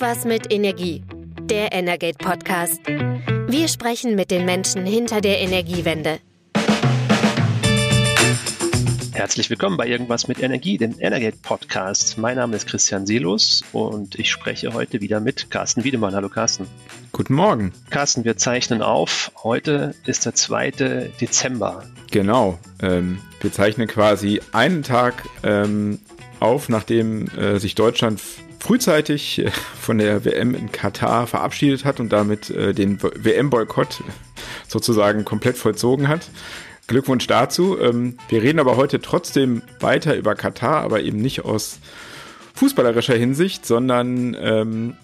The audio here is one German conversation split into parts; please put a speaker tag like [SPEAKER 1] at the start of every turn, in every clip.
[SPEAKER 1] Irgendwas mit Energie. Der Energate Podcast. Wir sprechen mit den Menschen hinter der Energiewende.
[SPEAKER 2] Herzlich willkommen bei Irgendwas mit Energie, dem Energate Podcast. Mein Name ist Christian Selus und ich spreche heute wieder mit Carsten Wiedemann. Hallo Carsten.
[SPEAKER 3] Guten Morgen.
[SPEAKER 2] Carsten, wir zeichnen auf. Heute ist der 2. Dezember.
[SPEAKER 3] Genau. Ähm, wir zeichnen quasi einen Tag ähm, auf, nachdem äh, sich Deutschland frühzeitig äh, von der WM in Katar verabschiedet hat und damit äh, den WM-Boykott sozusagen komplett vollzogen hat. Glückwunsch dazu. Ähm, wir reden aber heute trotzdem weiter über Katar, aber eben nicht aus fußballerischer Hinsicht, sondern ähm,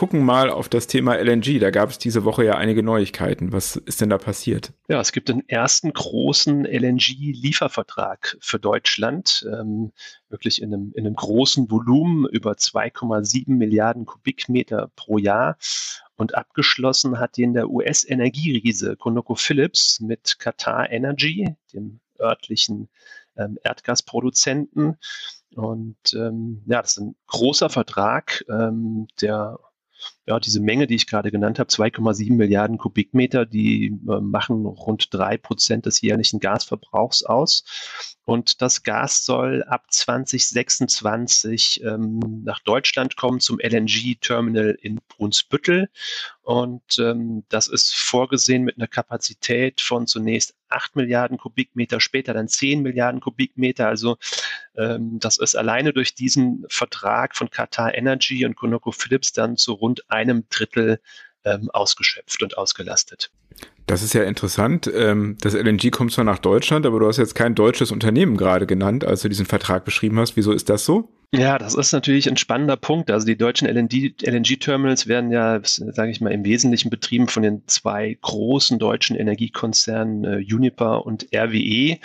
[SPEAKER 3] gucken mal auf das Thema LNG. Da gab es diese Woche ja einige Neuigkeiten. Was ist denn da passiert?
[SPEAKER 2] Ja, es gibt den ersten großen LNG-Liefervertrag für Deutschland, ähm, wirklich in einem, in einem großen Volumen über 2,7 Milliarden Kubikmeter pro Jahr. Und abgeschlossen hat den der US-Energieriese ConocoPhillips mit Qatar Energy, dem örtlichen ähm, Erdgasproduzenten. Und ähm, ja, das ist ein großer Vertrag, ähm, der ja, diese Menge, die ich gerade genannt habe, 2,7 Milliarden Kubikmeter, die äh, machen rund drei Prozent des jährlichen Gasverbrauchs aus. Und das Gas soll ab 2026 ähm, nach Deutschland kommen zum LNG-Terminal in Brunsbüttel. Und ähm, das ist vorgesehen mit einer Kapazität von zunächst 8 Milliarden Kubikmeter, später dann 10 Milliarden Kubikmeter. Also ähm, das ist alleine durch diesen Vertrag von Qatar Energy und ConocoPhillips dann zu rund einem Drittel ähm, ausgeschöpft und ausgelastet.
[SPEAKER 3] Das ist ja interessant. Ähm, das LNG kommt zwar nach Deutschland, aber du hast jetzt kein deutsches Unternehmen gerade genannt, als du diesen Vertrag beschrieben hast. Wieso ist das so?
[SPEAKER 2] Ja, das ist natürlich ein spannender Punkt. Also die deutschen LNG-Terminals werden ja, sage ich mal, im Wesentlichen betrieben von den zwei großen deutschen Energiekonzernen äh, Uniper und RWE.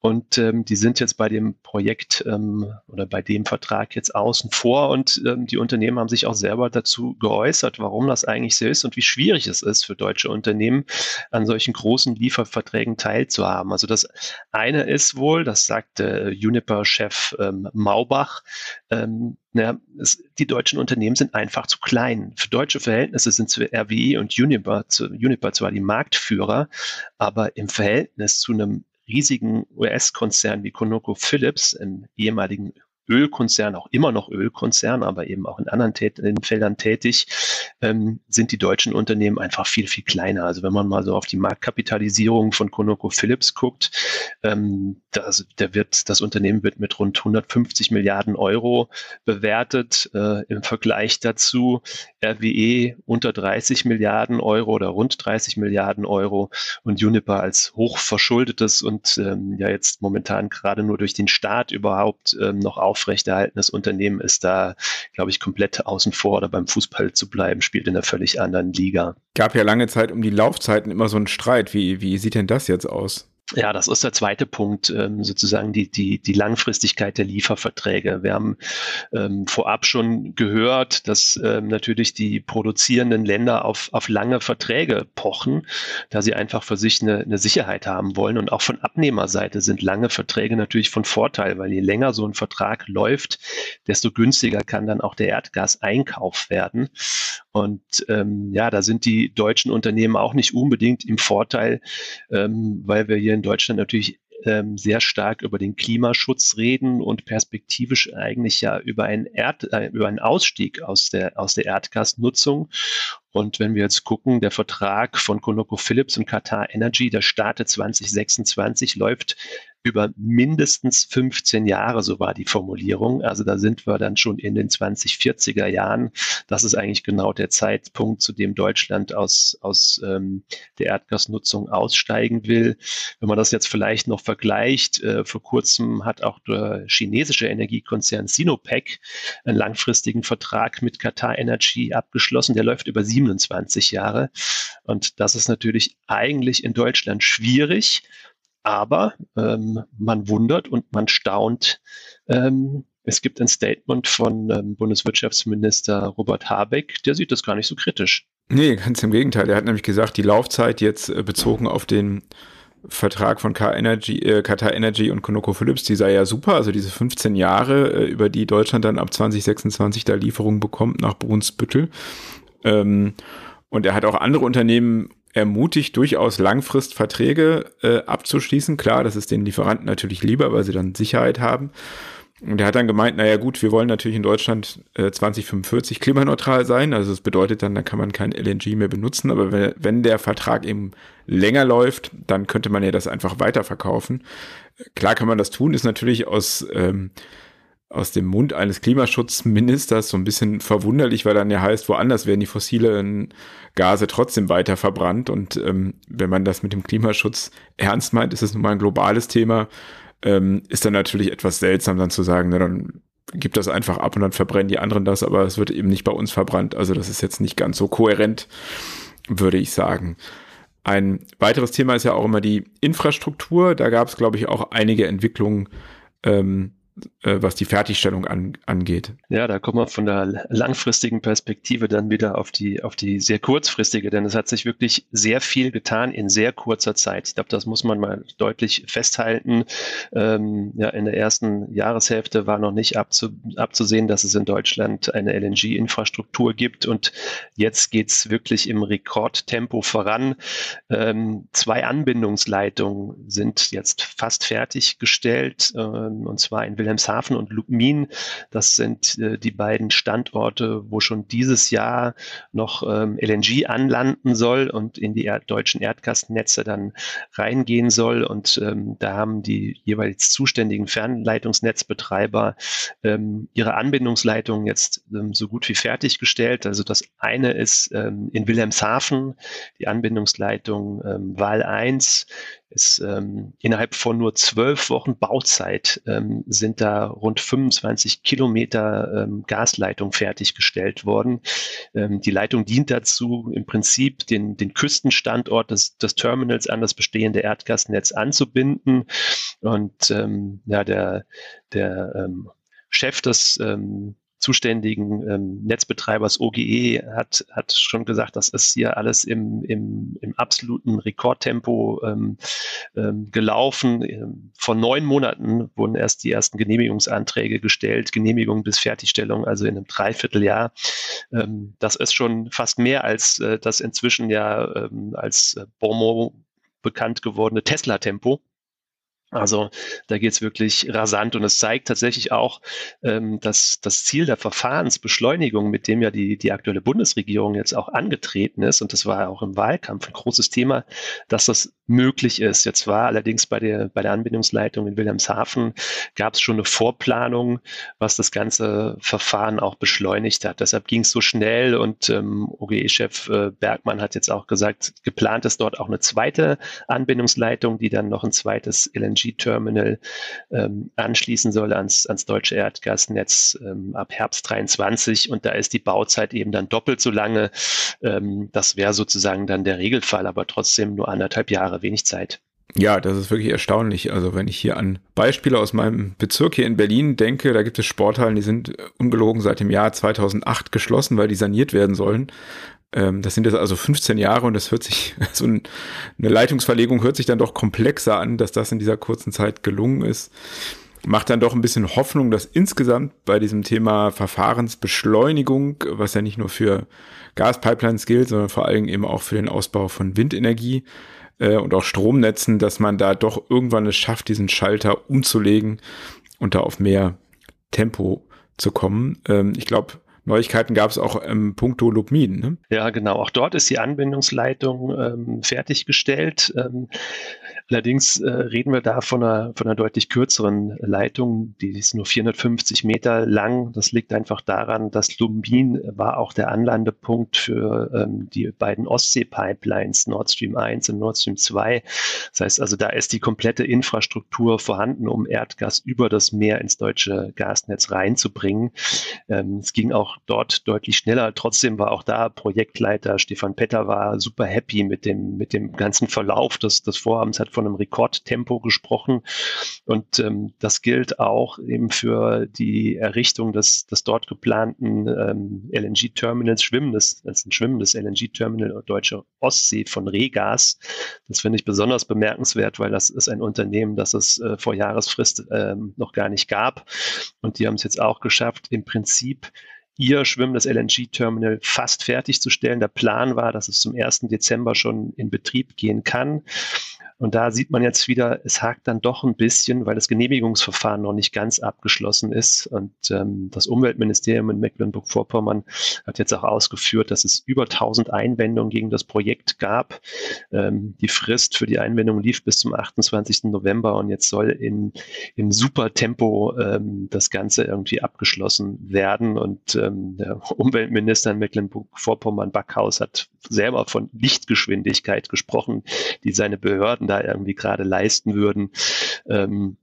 [SPEAKER 2] Und ähm, die sind jetzt bei dem Projekt ähm, oder bei dem Vertrag jetzt außen vor. Und ähm, die Unternehmen haben sich auch selber dazu geäußert, warum das eigentlich so ist und wie schwierig es ist für deutsche Unternehmen, an solchen großen Lieferverträgen teilzuhaben. Also das eine ist wohl, das sagte Uniper-Chef ähm, Maubach, ähm, ja, es, die deutschen Unternehmen sind einfach zu klein. Für deutsche Verhältnisse sind RWE und Uniper, Uniper zwar die Marktführer, aber im Verhältnis zu einem riesigen US-Konzern wie ConocoPhillips, im ehemaligen Ölkonzern, auch immer noch Ölkonzern, aber eben auch in anderen Tät in Feldern tätig, ähm, sind die deutschen Unternehmen einfach viel, viel kleiner. Also wenn man mal so auf die Marktkapitalisierung von ConocoPhillips guckt, ähm, das, der wird, das Unternehmen wird mit rund 150 Milliarden Euro bewertet. Äh, Im Vergleich dazu RWE unter 30 Milliarden Euro oder rund 30 Milliarden Euro und Uniper als hochverschuldetes und ähm, ja jetzt momentan gerade nur durch den Staat überhaupt ähm, noch auf aufrechterhaltenes Unternehmen ist da, glaube ich, komplett außen vor oder beim Fußball zu bleiben, spielt in einer völlig anderen Liga.
[SPEAKER 3] Gab ja lange Zeit um die Laufzeiten immer so einen Streit. Wie, wie sieht denn das jetzt aus?
[SPEAKER 2] Ja, das ist der zweite Punkt, ähm, sozusagen die, die, die Langfristigkeit der Lieferverträge. Wir haben ähm, vorab schon gehört, dass ähm, natürlich die produzierenden Länder auf, auf lange Verträge pochen, da sie einfach für sich eine, eine Sicherheit haben wollen. Und auch von Abnehmerseite sind lange Verträge natürlich von Vorteil, weil je länger so ein Vertrag läuft, desto günstiger kann dann auch der Erdgaseinkauf werden. Und ähm, ja, da sind die deutschen Unternehmen auch nicht unbedingt im Vorteil, ähm, weil wir hier in Deutschland natürlich ähm, sehr stark über den Klimaschutz reden und perspektivisch eigentlich ja über einen, Erd, äh, über einen Ausstieg aus der, aus der Erdgasnutzung. Und wenn wir jetzt gucken, der Vertrag von ConocoPhillips und Qatar Energy, der startet 2026, läuft über mindestens 15 Jahre, so war die Formulierung. Also da sind wir dann schon in den 2040er Jahren. Das ist eigentlich genau der Zeitpunkt, zu dem Deutschland aus, aus ähm, der Erdgasnutzung aussteigen will. Wenn man das jetzt vielleicht noch vergleicht, äh, vor kurzem hat auch der chinesische Energiekonzern Sinopec einen langfristigen Vertrag mit Qatar Energy abgeschlossen. Der läuft über 27 Jahre. Und das ist natürlich eigentlich in Deutschland schwierig. Aber ähm, man wundert und man staunt. Ähm, es gibt ein Statement von ähm, Bundeswirtschaftsminister Robert Habeck, der sieht das gar nicht so kritisch.
[SPEAKER 3] Nee, ganz im Gegenteil. Er hat nämlich gesagt, die Laufzeit jetzt äh, bezogen auf den Vertrag von Qatar Energy, äh, Qatar Energy und ConocoPhillips, die sei ja super, also diese 15 Jahre, äh, über die Deutschland dann ab 2026 da Lieferungen bekommt nach Brunsbüttel. Ähm, und er hat auch andere Unternehmen ermutigt, durchaus Langfristverträge äh, abzuschließen. Klar, das ist den Lieferanten natürlich lieber, weil sie dann Sicherheit haben. Und er hat dann gemeint, naja gut, wir wollen natürlich in Deutschland äh, 2045 klimaneutral sein. Also das bedeutet dann, da kann man kein LNG mehr benutzen. Aber wenn, wenn der Vertrag eben länger läuft, dann könnte man ja das einfach weiterverkaufen. Klar kann man das tun, ist natürlich aus, ähm, aus dem Mund eines Klimaschutzministers so ein bisschen verwunderlich, weil dann ja heißt, woanders werden die fossilen Gase trotzdem weiter verbrannt. Und ähm, wenn man das mit dem Klimaschutz ernst meint, ist es nun mal ein globales Thema ähm, ist dann natürlich etwas seltsam, dann zu sagen, na, dann gibt das einfach ab und dann verbrennen die anderen das, aber es wird eben nicht bei uns verbrannt. Also das ist jetzt nicht ganz so kohärent, würde ich sagen. Ein weiteres Thema ist ja auch immer die Infrastruktur. Da gab es, glaube ich, auch einige Entwicklungen ähm, äh, was die Fertigstellung an, angeht.
[SPEAKER 2] Ja, da kommen wir von der langfristigen Perspektive dann wieder auf die, auf die sehr kurzfristige, denn es hat sich wirklich sehr viel getan in sehr kurzer Zeit. Ich glaube, das muss man mal deutlich festhalten. Ähm, ja, in der ersten Jahreshälfte war noch nicht abzu, abzusehen, dass es in Deutschland eine LNG-Infrastruktur gibt und jetzt geht es wirklich im Rekordtempo voran. Ähm, zwei Anbindungsleitungen sind jetzt fast fertiggestellt ähm, und zwar in Wilhelmshaven Wilhelmshaven und Lubmin. Das sind äh, die beiden Standorte, wo schon dieses Jahr noch ähm, LNG anlanden soll und in die Erd deutschen Erdgasnetze dann reingehen soll. Und ähm, da haben die jeweils zuständigen Fernleitungsnetzbetreiber ähm, ihre Anbindungsleitungen jetzt ähm, so gut wie fertiggestellt. Also das eine ist ähm, in Wilhelmshaven die Anbindungsleitung ähm, Wahl 1 ist ähm, innerhalb von nur zwölf Wochen Bauzeit ähm, sind da rund 25 Kilometer ähm, Gasleitung fertiggestellt worden. Ähm, die Leitung dient dazu, im Prinzip den, den Küstenstandort des, des Terminals an das bestehende Erdgasnetz anzubinden. Und ähm, ja, der, der ähm, Chef des ähm, zuständigen ähm, Netzbetreibers OGE hat, hat schon gesagt, das ist hier alles im, im, im absoluten Rekordtempo ähm, ähm, gelaufen. Ähm, vor neun Monaten wurden erst die ersten Genehmigungsanträge gestellt, Genehmigung bis Fertigstellung, also in einem Dreivierteljahr. Ähm, das ist schon fast mehr als äh, das inzwischen ja ähm, als äh, Bonmot bekannt gewordene Tesla-Tempo. Also da geht es wirklich rasant und es zeigt tatsächlich auch, ähm, dass das Ziel der Verfahrensbeschleunigung, mit dem ja die, die aktuelle Bundesregierung jetzt auch angetreten ist, und das war ja auch im Wahlkampf ein großes Thema, dass das möglich ist. Jetzt war allerdings bei der, bei der Anbindungsleitung in Wilhelmshaven gab es schon eine Vorplanung, was das ganze Verfahren auch beschleunigt hat. Deshalb ging es so schnell und ähm, OGE-Chef äh, Bergmann hat jetzt auch gesagt, geplant ist dort auch eine zweite Anbindungsleitung, die dann noch ein zweites LNG-Terminal ähm, anschließen soll ans, ans deutsche Erdgasnetz ähm, ab Herbst 23 und da ist die Bauzeit eben dann doppelt so lange. Ähm, das wäre sozusagen dann der Regelfall, aber trotzdem nur anderthalb Jahre wenig Zeit.
[SPEAKER 3] Ja, das ist wirklich erstaunlich. Also wenn ich hier an Beispiele aus meinem Bezirk hier in Berlin denke, da gibt es Sporthallen, die sind ungelogen seit dem Jahr 2008 geschlossen, weil die saniert werden sollen. Ähm, das sind jetzt also 15 Jahre und das hört sich, so eine Leitungsverlegung hört sich dann doch komplexer an, dass das in dieser kurzen Zeit gelungen ist. Macht dann doch ein bisschen Hoffnung, dass insgesamt bei diesem Thema Verfahrensbeschleunigung, was ja nicht nur für Gaspipelines gilt, sondern vor allem eben auch für den Ausbau von Windenergie, äh, und auch Stromnetzen, dass man da doch irgendwann es schafft, diesen Schalter umzulegen und da auf mehr Tempo zu kommen. Ähm, ich glaube, Neuigkeiten gab es auch im Punkto Lubmin. Ne?
[SPEAKER 2] Ja, genau. Auch dort ist die Anbindungsleitung ähm, fertiggestellt. Ähm, allerdings äh, reden wir da von einer, von einer deutlich kürzeren Leitung. Die ist nur 450 Meter lang. Das liegt einfach daran, dass Lubmin war auch der Anlandepunkt für ähm, die beiden Ostsee-Pipelines Nord Stream 1 und Nord Stream 2. Das heißt also, da ist die komplette Infrastruktur vorhanden, um Erdgas über das Meer ins deutsche Gasnetz reinzubringen. Ähm, es ging auch dort deutlich schneller. Trotzdem war auch da Projektleiter Stefan Petter war super happy mit dem, mit dem ganzen Verlauf des, des Vorhabens, hat von einem Rekordtempo gesprochen. Und ähm, das gilt auch eben für die Errichtung des, des dort geplanten ähm, LNG-Terminals, schwimmendes, das ein schwimmendes LNG-Terminal Deutsche Ostsee von Regas. Das finde ich besonders bemerkenswert, weil das ist ein Unternehmen, das es äh, vor Jahresfrist ähm, noch gar nicht gab. Und die haben es jetzt auch geschafft, im Prinzip ihr schwimmendes LNG-Terminal fast fertigzustellen. Der Plan war, dass es zum 1. Dezember schon in Betrieb gehen kann. Und da sieht man jetzt wieder, es hakt dann doch ein bisschen, weil das Genehmigungsverfahren noch nicht ganz abgeschlossen ist. Und ähm, das Umweltministerium in Mecklenburg-Vorpommern hat jetzt auch ausgeführt, dass es über 1000 Einwendungen gegen das Projekt gab. Ähm, die Frist für die Einwendung lief bis zum 28. November und jetzt soll in, im Supertempo ähm, das Ganze irgendwie abgeschlossen werden. Und ähm, der Umweltminister in Mecklenburg-Vorpommern, Backhaus, hat selber von Lichtgeschwindigkeit gesprochen, die seine Behörden da irgendwie gerade leisten würden. Ähm,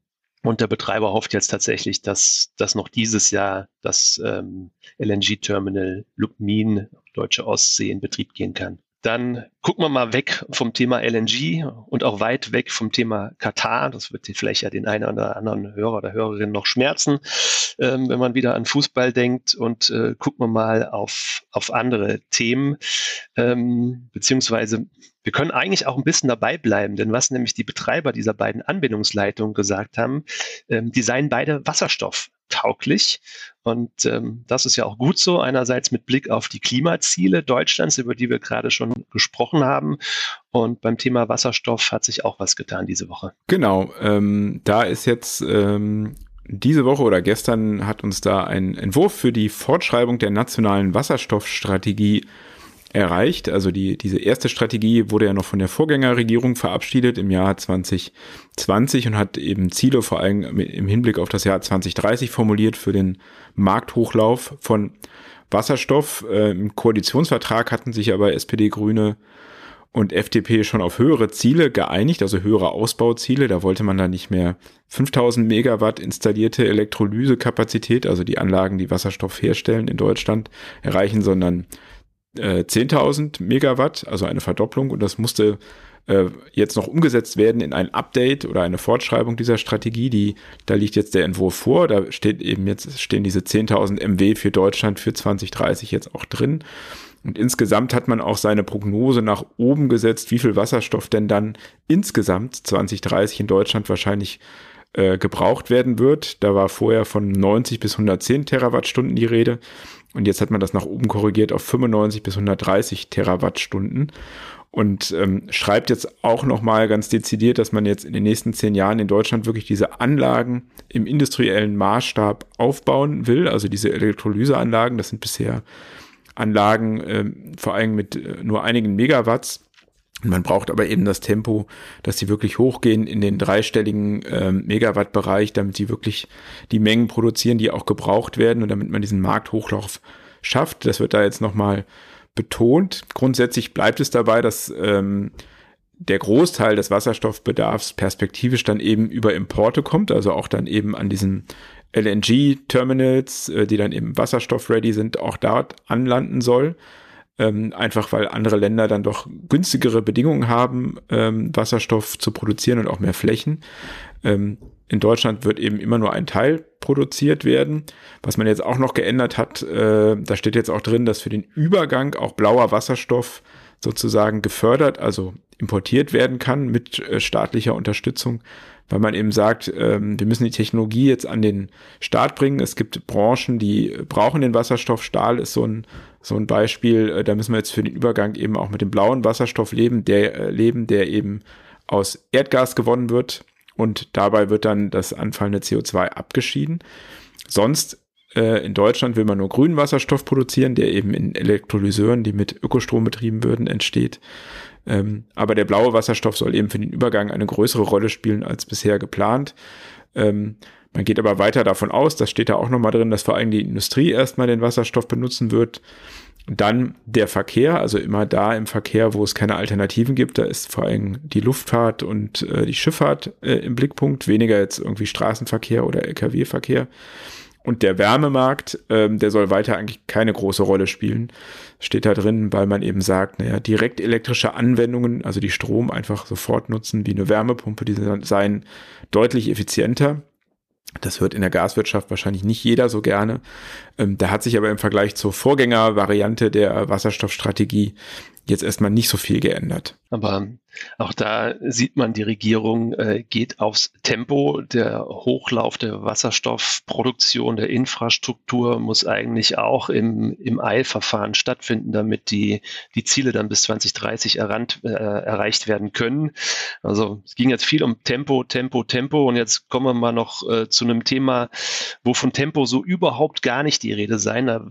[SPEAKER 2] und der Betreiber hofft jetzt tatsächlich, dass, dass noch dieses Jahr das ähm, LNG-Terminal Lubmin, Deutsche Ostsee, in Betrieb gehen kann. Dann gucken wir mal weg vom Thema LNG und auch weit weg vom Thema Katar. Das wird vielleicht ja den einen oder anderen Hörer oder Hörerin noch schmerzen, ähm, wenn man wieder an Fußball denkt. Und äh, gucken wir mal auf, auf andere Themen, ähm, beziehungsweise wir können eigentlich auch ein bisschen dabei bleiben, denn was nämlich die Betreiber dieser beiden Anbindungsleitungen gesagt haben, ähm, die seien beide Wasserstoff tauglich. Und ähm, das ist ja auch gut so, einerseits mit Blick auf die Klimaziele Deutschlands, über die wir gerade schon gesprochen haben. Und beim Thema Wasserstoff hat sich auch was getan diese Woche.
[SPEAKER 3] Genau, ähm, da ist jetzt ähm, diese Woche oder gestern hat uns da ein Entwurf für die Fortschreibung der nationalen Wasserstoffstrategie erreicht. Also die, diese erste Strategie wurde ja noch von der Vorgängerregierung verabschiedet im Jahr 2020 und hat eben Ziele vor allem im Hinblick auf das Jahr 2030 formuliert für den Markthochlauf von Wasserstoff. Äh, Im Koalitionsvertrag hatten sich aber SPD, Grüne und FDP schon auf höhere Ziele geeinigt, also höhere Ausbauziele. Da wollte man dann nicht mehr 5000 Megawatt installierte Elektrolysekapazität, also die Anlagen, die Wasserstoff herstellen in Deutschland, erreichen, sondern äh, 10.000 Megawatt, also eine Verdopplung. Und das musste äh, jetzt noch umgesetzt werden in ein Update oder eine Fortschreibung dieser Strategie. Die, da liegt jetzt der Entwurf vor. Da steht eben jetzt stehen diese 10.000 MW für Deutschland für 2030 jetzt auch drin. Und insgesamt hat man auch seine Prognose nach oben gesetzt, wie viel Wasserstoff denn dann insgesamt 2030 in Deutschland wahrscheinlich äh, gebraucht werden wird. Da war vorher von 90 bis 110 Terawattstunden die Rede. Und jetzt hat man das nach oben korrigiert auf 95 bis 130 Terawattstunden und ähm, schreibt jetzt auch nochmal ganz dezidiert, dass man jetzt in den nächsten zehn Jahren in Deutschland wirklich diese Anlagen im industriellen Maßstab aufbauen will. Also diese Elektrolyseanlagen, das sind bisher Anlagen äh, vor allem mit äh, nur einigen Megawatts. Man braucht aber eben das Tempo, dass sie wirklich hochgehen in den dreistelligen äh, Megawatt-Bereich, damit sie wirklich die Mengen produzieren, die auch gebraucht werden und damit man diesen Markthochlauf schafft. Das wird da jetzt nochmal betont. Grundsätzlich bleibt es dabei, dass ähm, der Großteil des Wasserstoffbedarfs perspektivisch dann eben über Importe kommt, also auch dann eben an diesen LNG-Terminals, äh, die dann eben wasserstoff-ready sind, auch dort anlanden soll ähm, einfach weil andere Länder dann doch günstigere Bedingungen haben, ähm, Wasserstoff zu produzieren und auch mehr Flächen. Ähm, in Deutschland wird eben immer nur ein Teil produziert werden. Was man jetzt auch noch geändert hat, äh, da steht jetzt auch drin, dass für den Übergang auch blauer Wasserstoff sozusagen gefördert, also importiert werden kann mit äh, staatlicher Unterstützung weil man eben sagt, ähm, wir müssen die Technologie jetzt an den Start bringen. Es gibt Branchen, die brauchen den Wasserstoff. Stahl ist so ein, so ein Beispiel. Äh, da müssen wir jetzt für den Übergang eben auch mit dem blauen Wasserstoff leben, der, äh, leben, der eben aus Erdgas gewonnen wird. Und dabei wird dann das anfallende CO2 abgeschieden. Sonst äh, in Deutschland will man nur grünen Wasserstoff produzieren, der eben in Elektrolyseuren, die mit Ökostrom betrieben würden, entsteht. Ähm, aber der blaue Wasserstoff soll eben für den Übergang eine größere Rolle spielen als bisher geplant. Ähm, man geht aber weiter davon aus, das steht da auch nochmal drin, dass vor allem die Industrie erstmal den Wasserstoff benutzen wird. Dann der Verkehr, also immer da im Verkehr, wo es keine Alternativen gibt, da ist vor allem die Luftfahrt und äh, die Schifffahrt äh, im Blickpunkt, weniger jetzt irgendwie Straßenverkehr oder Lkw-Verkehr. Und der Wärmemarkt, ähm, der soll weiter eigentlich keine große Rolle spielen. Steht da drin, weil man eben sagt, naja, direkt elektrische Anwendungen, also die Strom einfach sofort nutzen wie eine Wärmepumpe, die seien deutlich effizienter. Das hört in der Gaswirtschaft wahrscheinlich nicht jeder so gerne. Ähm, da hat sich aber im Vergleich zur Vorgängervariante der Wasserstoffstrategie jetzt erstmal nicht so viel geändert.
[SPEAKER 2] Aber auch da sieht man, die Regierung äh, geht aufs Tempo. Der Hochlauf der Wasserstoffproduktion, der Infrastruktur muss eigentlich auch im, im Eilverfahren stattfinden, damit die, die Ziele dann bis 2030 errannt, äh, erreicht werden können. Also es ging jetzt viel um Tempo, Tempo, Tempo. Und jetzt kommen wir mal noch äh, zu einem Thema, wo von Tempo so überhaupt gar nicht die Rede sein, da,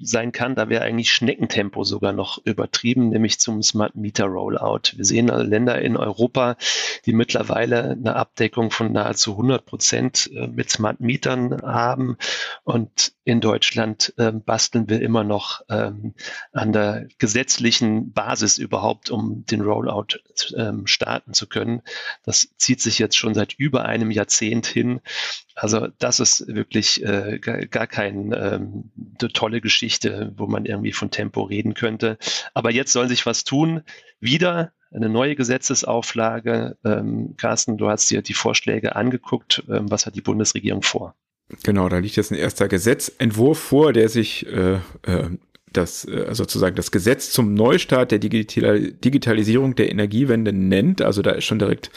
[SPEAKER 2] sein kann. Da wäre eigentlich Schneckentempo sogar noch übertrieben, nämlich zum Smart Meter Rollout. Wir sehen Länder in Europa, die mittlerweile eine Abdeckung von nahezu 100 Prozent äh, mit Smart Mietern haben. Und in Deutschland äh, basteln wir immer noch ähm, an der gesetzlichen Basis überhaupt, um den Rollout ähm, starten zu können. Das zieht sich jetzt schon seit über einem Jahrzehnt hin. Also das ist wirklich äh, gar, keine ähm, tolle Geschichte, wo man irgendwie von Tempo reden könnte. Aber jetzt soll sich was tun. Wieder eine neue Gesetzesauflage. Ähm, Carsten, du hast dir die Vorschläge angeguckt. Ähm, was hat die Bundesregierung vor?
[SPEAKER 3] Genau, da liegt jetzt ein erster Gesetzentwurf vor, der sich äh, äh, das äh, sozusagen das Gesetz zum Neustart der Digital Digitalisierung der Energiewende nennt. Also da ist schon direkt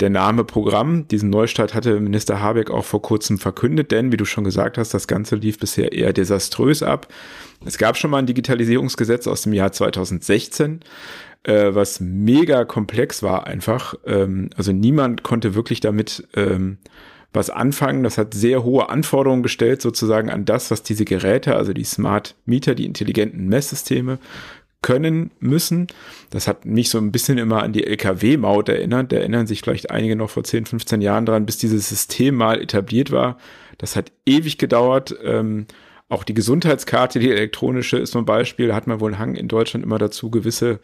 [SPEAKER 3] der Name Programm. Diesen Neustart hatte Minister Habeck auch vor kurzem verkündet, denn wie du schon gesagt hast, das Ganze lief bisher eher desaströs ab. Es gab schon mal ein Digitalisierungsgesetz aus dem Jahr 2016 äh, was mega komplex war einfach. Ähm, also niemand konnte wirklich damit ähm, was anfangen. Das hat sehr hohe Anforderungen gestellt sozusagen an das, was diese Geräte, also die Smart Meter, die intelligenten Messsysteme können müssen. Das hat mich so ein bisschen immer an die LKW-Maut erinnert. Da erinnern sich vielleicht einige noch vor 10, 15 Jahren dran, bis dieses System mal etabliert war. Das hat ewig gedauert. Ähm, auch die Gesundheitskarte, die elektronische, ist so ein Beispiel. Da hat man wohl einen Hang in Deutschland immer dazu, gewisse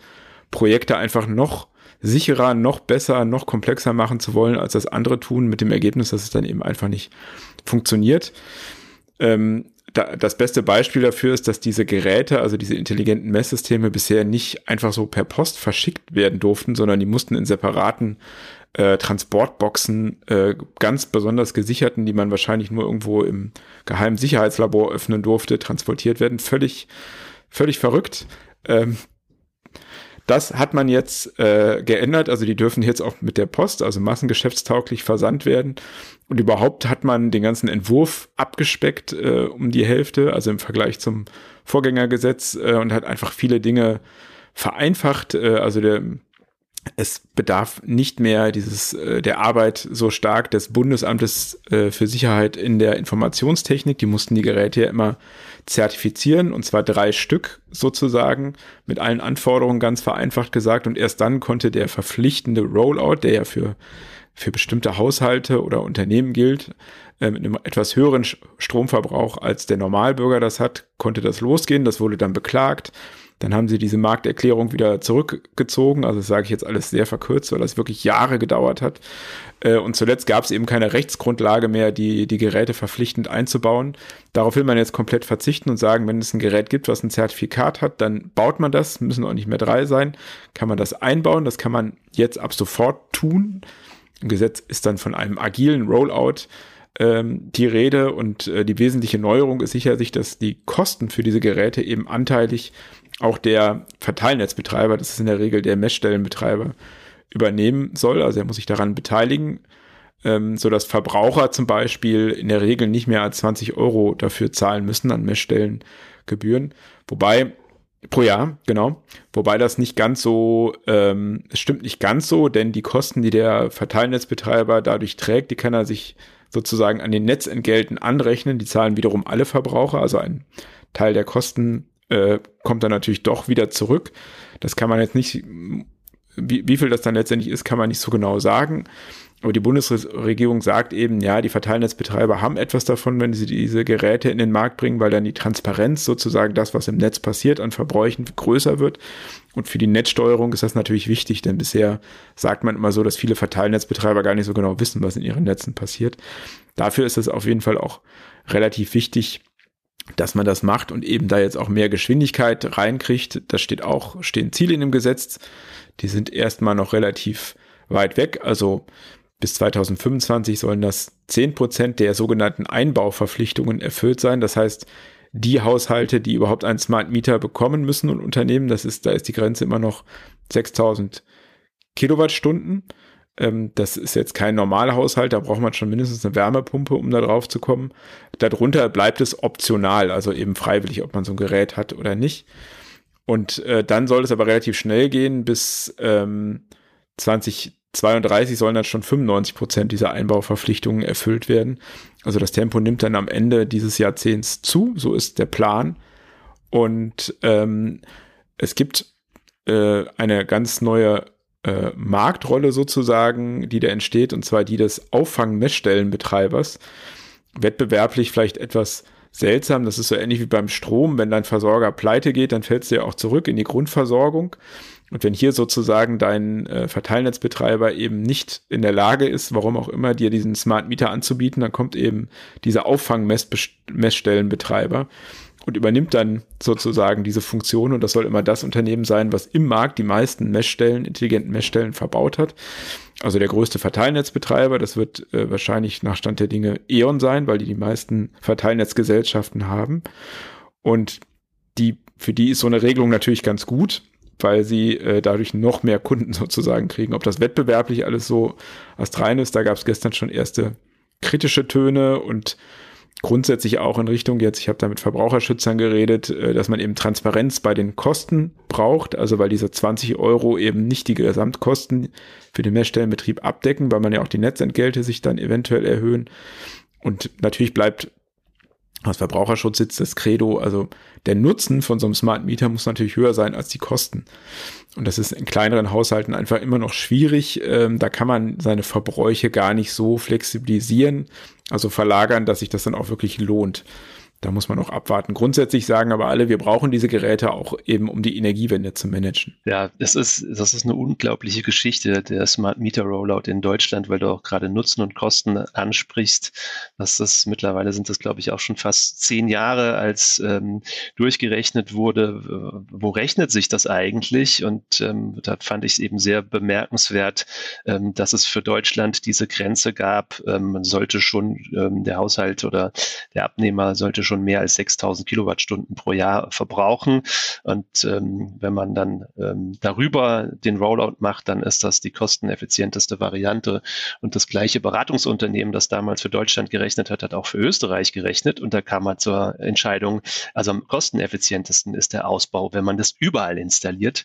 [SPEAKER 3] Projekte einfach noch sicherer, noch besser, noch komplexer machen zu wollen, als das andere tun, mit dem Ergebnis, dass es dann eben einfach nicht funktioniert. Ähm, da, das beste Beispiel dafür ist, dass diese Geräte, also diese intelligenten Messsysteme, bisher nicht einfach so per Post verschickt werden durften, sondern die mussten in separaten äh, Transportboxen, äh, ganz besonders gesicherten, die man wahrscheinlich nur irgendwo im geheimen Sicherheitslabor öffnen durfte, transportiert werden. Völlig, völlig verrückt. Ähm, das hat man jetzt äh, geändert. Also die dürfen jetzt auch mit der Post, also massengeschäftstauglich versandt werden. Und überhaupt hat man den ganzen Entwurf abgespeckt äh, um die Hälfte, also im Vergleich zum Vorgängergesetz äh, und hat einfach viele Dinge vereinfacht. Äh, also der es bedarf nicht mehr dieses äh, der Arbeit so stark des Bundesamtes äh, für Sicherheit in der Informationstechnik. Die mussten die Geräte ja immer zertifizieren und zwar drei Stück sozusagen mit allen Anforderungen ganz vereinfacht gesagt und erst dann konnte der verpflichtende Rollout, der ja für für bestimmte Haushalte oder Unternehmen gilt, äh, mit einem etwas höheren Stromverbrauch als der Normalbürger das hat, konnte das losgehen. Das wurde dann beklagt. Dann haben sie diese Markterklärung wieder zurückgezogen. Also das sage ich jetzt alles sehr verkürzt, weil das wirklich Jahre gedauert hat. Äh, und zuletzt gab es eben keine Rechtsgrundlage mehr, die, die Geräte verpflichtend einzubauen. Darauf will man jetzt komplett verzichten und sagen, wenn es ein Gerät gibt, was ein Zertifikat hat, dann baut man das, müssen auch nicht mehr drei sein, kann man das einbauen. Das kann man jetzt ab sofort tun. Im Gesetz ist dann von einem agilen Rollout ähm, die Rede und äh, die wesentliche Neuerung ist sicherlich, dass die Kosten für diese Geräte eben anteilig auch der Verteilnetzbetreiber, das ist in der Regel der Messstellenbetreiber, übernehmen soll. Also er muss sich daran beteiligen, ähm, so dass Verbraucher zum Beispiel in der Regel nicht mehr als 20 Euro dafür zahlen müssen an Messstellengebühren. Wobei Pro Jahr, genau. Wobei das nicht ganz so, ähm, es stimmt nicht ganz so, denn die Kosten, die der Verteilnetzbetreiber dadurch trägt, die kann er sich sozusagen an den Netzentgelten anrechnen. Die zahlen wiederum alle Verbraucher, also ein Teil der Kosten äh, kommt dann natürlich doch wieder zurück. Das kann man jetzt nicht, wie, wie viel das dann letztendlich ist, kann man nicht so genau sagen. Aber die Bundesregierung sagt eben, ja, die Verteilnetzbetreiber haben etwas davon, wenn sie diese Geräte in den Markt bringen, weil dann die Transparenz sozusagen das, was im Netz passiert, an Verbräuchen größer wird. Und für die Netzsteuerung ist das natürlich wichtig, denn bisher sagt man immer so, dass viele Verteilnetzbetreiber gar nicht so genau wissen, was in ihren Netzen passiert. Dafür ist es auf jeden Fall auch relativ wichtig, dass man das macht und eben da jetzt auch mehr Geschwindigkeit reinkriegt. Da steht auch, stehen Ziele in dem Gesetz. Die sind erstmal noch relativ weit weg. Also bis 2025 sollen das 10 Prozent der sogenannten Einbauverpflichtungen erfüllt sein. Das heißt, die Haushalte, die überhaupt einen Smart Meter bekommen müssen und Unternehmen, das ist, da ist die Grenze immer noch 6000 Kilowattstunden. Ähm, das ist jetzt kein normaler Haushalt, da braucht man schon mindestens eine Wärmepumpe, um da drauf zu kommen. Darunter bleibt es optional, also eben freiwillig, ob man so ein Gerät hat oder nicht. Und äh, dann soll es aber relativ schnell gehen, bis ähm, 2032 sollen dann schon 95 Prozent dieser Einbauverpflichtungen erfüllt werden. Also das Tempo nimmt dann am Ende dieses Jahrzehnts zu, so ist der Plan. Und ähm, es gibt äh, eine ganz neue äh, Marktrolle sozusagen, die da entsteht, und zwar die des Auffang-Messstellenbetreibers. Wettbewerblich vielleicht etwas seltsam, das ist so ähnlich wie beim Strom, wenn dein Versorger pleite geht, dann fällst du ja auch zurück in die Grundversorgung. Und wenn hier sozusagen dein äh, Verteilnetzbetreiber eben nicht in der Lage ist, warum auch immer, dir diesen Smart Meter anzubieten, dann kommt eben dieser Auffang-Messstellenbetreiber und übernimmt dann sozusagen diese Funktion und das soll immer das Unternehmen sein, was im Markt die meisten Messstellen, intelligenten Messstellen verbaut hat. Also der größte Verteilnetzbetreiber, das wird äh, wahrscheinlich nach Stand der Dinge E.ON sein, weil die die meisten Verteilnetzgesellschaften haben und die für die ist so eine Regelung natürlich ganz gut, weil sie äh, dadurch noch mehr Kunden sozusagen kriegen. Ob das wettbewerblich alles so astrein ist, da gab es gestern schon erste kritische Töne und grundsätzlich auch in Richtung jetzt, ich habe da mit Verbraucherschützern geredet, äh, dass man eben Transparenz bei den Kosten braucht, also weil diese 20 Euro eben nicht die Gesamtkosten für den Messstellenbetrieb abdecken, weil man ja auch die Netzentgelte sich dann eventuell erhöhen. Und natürlich bleibt aus Verbraucherschutz sitzt das Credo, also der Nutzen von so einem Smart Meter muss natürlich höher sein als die Kosten. Und das ist in kleineren Haushalten einfach immer noch schwierig. Ähm, da kann man seine Verbräuche gar nicht so flexibilisieren, also verlagern, dass sich das dann auch wirklich lohnt. Da muss man auch abwarten. Grundsätzlich sagen aber alle, wir brauchen diese Geräte auch eben, um die Energiewende zu managen.
[SPEAKER 2] Ja, das ist, das ist eine unglaubliche Geschichte, der Smart Meter Rollout in Deutschland, weil du auch gerade Nutzen und Kosten ansprichst. Das ist mittlerweile sind das, glaube ich, auch schon fast zehn Jahre, als ähm, durchgerechnet wurde, wo rechnet sich das eigentlich? Und ähm, da fand ich es eben sehr bemerkenswert, ähm, dass es für Deutschland diese Grenze gab. Ähm, man sollte schon ähm, der Haushalt oder der Abnehmer sollte schon mehr als 6000 Kilowattstunden pro Jahr verbrauchen. Und ähm, wenn man dann ähm, darüber den Rollout macht, dann ist das die kosteneffizienteste Variante. Und das gleiche Beratungsunternehmen, das damals für Deutschland gerechnet hat, hat auch für Österreich gerechnet. Und da kam man zur Entscheidung, also am kosteneffizientesten ist der Ausbau, wenn man das überall installiert.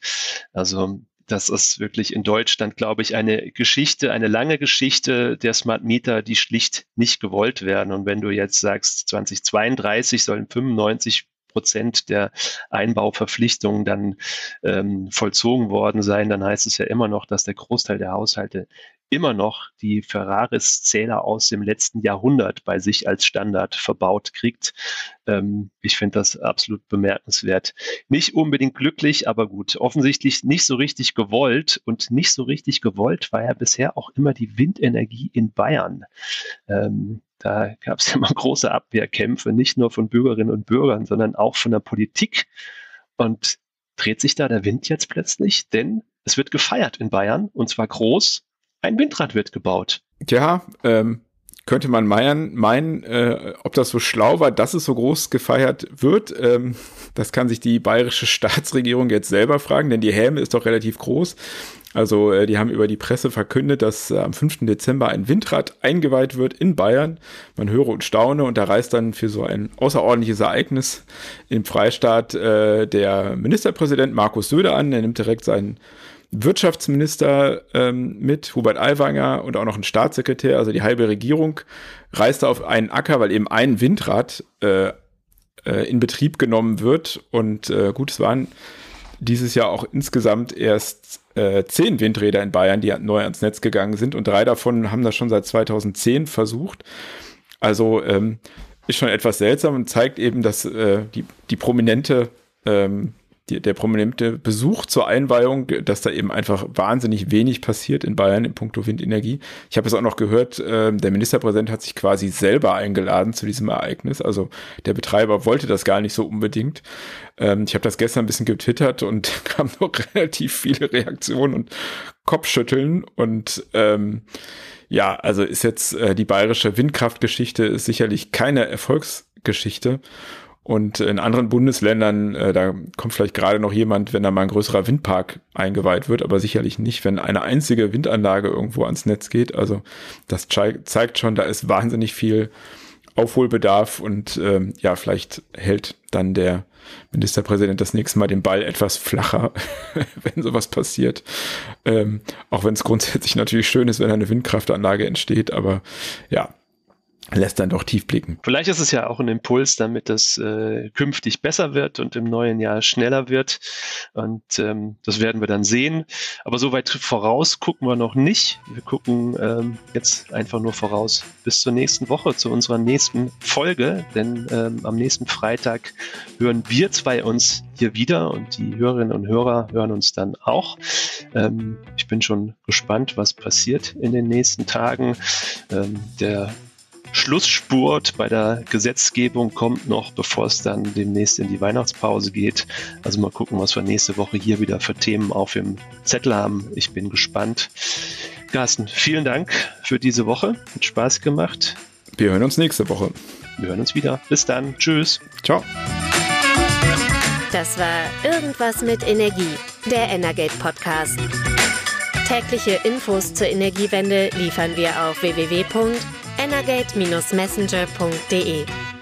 [SPEAKER 2] Also das ist wirklich in Deutschland, glaube ich, eine Geschichte, eine lange Geschichte der Smart Meter, die schlicht nicht gewollt werden. Und wenn du jetzt sagst, 2032 sollen 95 Prozent der Einbauverpflichtungen dann ähm, vollzogen worden sein, dann heißt es ja immer noch, dass der Großteil der Haushalte immer noch die Ferraris-Zähler aus dem letzten Jahrhundert bei sich als Standard verbaut kriegt. Ähm, ich finde das absolut bemerkenswert. Nicht unbedingt glücklich, aber gut. Offensichtlich nicht so richtig gewollt und nicht so richtig gewollt war ja bisher auch immer die Windenergie in Bayern. Ähm, da gab es ja mal große Abwehrkämpfe, nicht nur von Bürgerinnen und Bürgern, sondern auch von der Politik. Und dreht sich da der Wind jetzt plötzlich? Denn es wird gefeiert in Bayern und zwar groß ein Windrad wird gebaut.
[SPEAKER 3] Ja, ähm, könnte man meinen, meinen äh, ob das so schlau war, dass es so groß gefeiert wird. Ähm, das kann sich die bayerische Staatsregierung jetzt selber fragen, denn die Häme ist doch relativ groß. Also äh, die haben über die Presse verkündet, dass äh, am 5. Dezember ein Windrad eingeweiht wird in Bayern. Man höre und staune und da reist dann für so ein außerordentliches Ereignis im Freistaat äh, der Ministerpräsident Markus Söder an. Er nimmt direkt seinen Wirtschaftsminister ähm, mit, Hubert Aiwanger und auch noch ein Staatssekretär, also die halbe Regierung, reiste auf einen Acker, weil eben ein Windrad äh, äh, in Betrieb genommen wird. Und äh, gut, es waren dieses Jahr auch insgesamt erst äh, zehn Windräder in Bayern, die neu ans Netz gegangen sind. Und drei davon haben das schon seit 2010 versucht. Also ähm, ist schon etwas seltsam und zeigt eben, dass äh, die, die prominente ähm, die, der prominente Besuch zur Einweihung, dass da eben einfach wahnsinnig wenig passiert in Bayern in puncto Windenergie. Ich habe es auch noch gehört, äh, der Ministerpräsident hat sich quasi selber eingeladen zu diesem Ereignis. Also der Betreiber wollte das gar nicht so unbedingt. Ähm, ich habe das gestern ein bisschen getwittert und kam noch relativ viele Reaktionen und Kopfschütteln und ähm, ja, also ist jetzt äh, die bayerische Windkraftgeschichte ist sicherlich keine Erfolgsgeschichte. Und in anderen Bundesländern, äh, da kommt vielleicht gerade noch jemand, wenn da mal ein größerer Windpark eingeweiht wird, aber sicherlich nicht, wenn eine einzige Windanlage irgendwo ans Netz geht. Also das zeigt schon, da ist wahnsinnig viel Aufholbedarf und ähm, ja, vielleicht hält dann der Ministerpräsident das nächste Mal den Ball etwas flacher, wenn sowas passiert. Ähm, auch wenn es grundsätzlich natürlich schön ist, wenn eine Windkraftanlage entsteht, aber ja, lässt dann doch tief blicken.
[SPEAKER 2] Vielleicht ist es ja auch ein Impuls, damit es äh, künftig besser wird und im neuen Jahr schneller wird. Und ähm, das werden wir dann sehen. Aber so weit voraus gucken wir noch nicht. Wir gucken ähm, jetzt einfach nur voraus bis zur nächsten Woche, zu unserer nächsten Folge. Denn ähm, am nächsten Freitag hören wir zwei uns hier wieder und die Hörerinnen und Hörer hören uns dann auch. Ähm, ich bin schon gespannt, was passiert in den nächsten Tagen. Ähm, der Schlussspurt bei der Gesetzgebung kommt noch, bevor es dann demnächst in die Weihnachtspause geht. Also mal gucken, was wir nächste Woche hier wieder für Themen auf dem Zettel haben. Ich bin gespannt. Carsten, vielen Dank für diese Woche. Hat Spaß gemacht.
[SPEAKER 3] Wir hören uns nächste Woche.
[SPEAKER 2] Wir hören uns wieder. Bis dann. Tschüss.
[SPEAKER 3] Ciao.
[SPEAKER 1] Das war Irgendwas mit Energie, der Energate Podcast. Tägliche Infos zur Energiewende liefern wir auf www energate-messenger.de.